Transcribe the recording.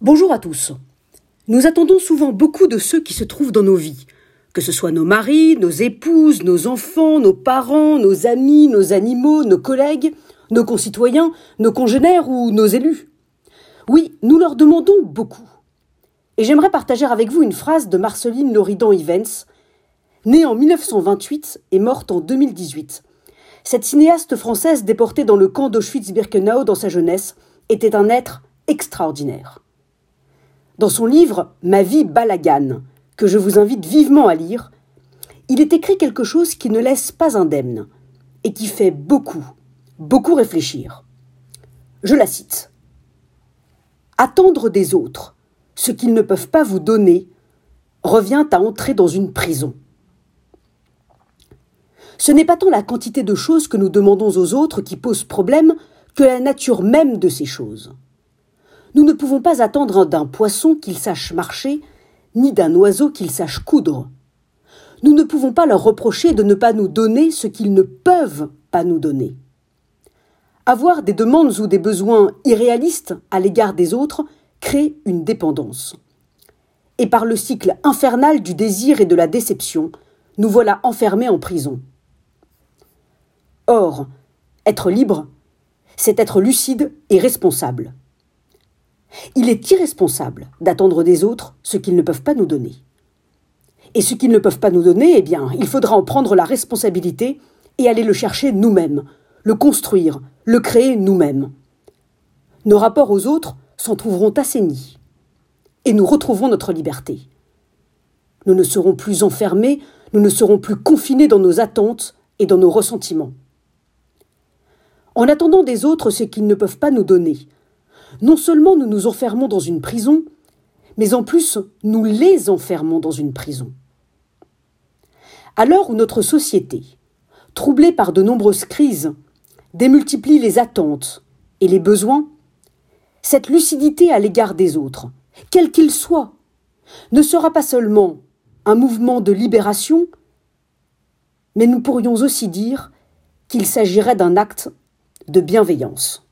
Bonjour à tous. Nous attendons souvent beaucoup de ceux qui se trouvent dans nos vies, que ce soit nos maris, nos épouses, nos enfants, nos parents, nos amis, nos animaux, nos collègues, nos concitoyens, nos congénères ou nos élus. Oui, nous leur demandons beaucoup. Et j'aimerais partager avec vous une phrase de Marceline Loridan Ivens, née en 1928 et morte en 2018. Cette cinéaste française déportée dans le camp d'Auschwitz-Birkenau dans sa jeunesse était un être extraordinaire. Dans son livre Ma vie balagane, que je vous invite vivement à lire, il est écrit quelque chose qui ne laisse pas indemne et qui fait beaucoup, beaucoup réfléchir. Je la cite. Attendre des autres ce qu'ils ne peuvent pas vous donner revient à entrer dans une prison. Ce n'est pas tant la quantité de choses que nous demandons aux autres qui pose problème que la nature même de ces choses. Nous ne pouvons pas attendre d'un poisson qu'il sache marcher, ni d'un oiseau qu'il sache coudre. Nous ne pouvons pas leur reprocher de ne pas nous donner ce qu'ils ne peuvent pas nous donner. Avoir des demandes ou des besoins irréalistes à l'égard des autres crée une dépendance. Et par le cycle infernal du désir et de la déception, nous voilà enfermés en prison. Or, être libre, c'est être lucide et responsable. Il est irresponsable d'attendre des autres ce qu'ils ne peuvent pas nous donner. Et ce qu'ils ne peuvent pas nous donner, eh bien, il faudra en prendre la responsabilité et aller le chercher nous-mêmes, le construire, le créer nous-mêmes. Nos rapports aux autres s'en trouveront assainis. Et nous retrouverons notre liberté. Nous ne serons plus enfermés, nous ne serons plus confinés dans nos attentes et dans nos ressentiments. En attendant des autres ce qu'ils ne peuvent pas nous donner, non seulement nous nous enfermons dans une prison, mais en plus nous les enfermons dans une prison. À l'heure où notre société, troublée par de nombreuses crises, démultiplie les attentes et les besoins, cette lucidité à l'égard des autres, quels qu'ils soient, ne sera pas seulement un mouvement de libération, mais nous pourrions aussi dire qu'il s'agirait d'un acte de bienveillance.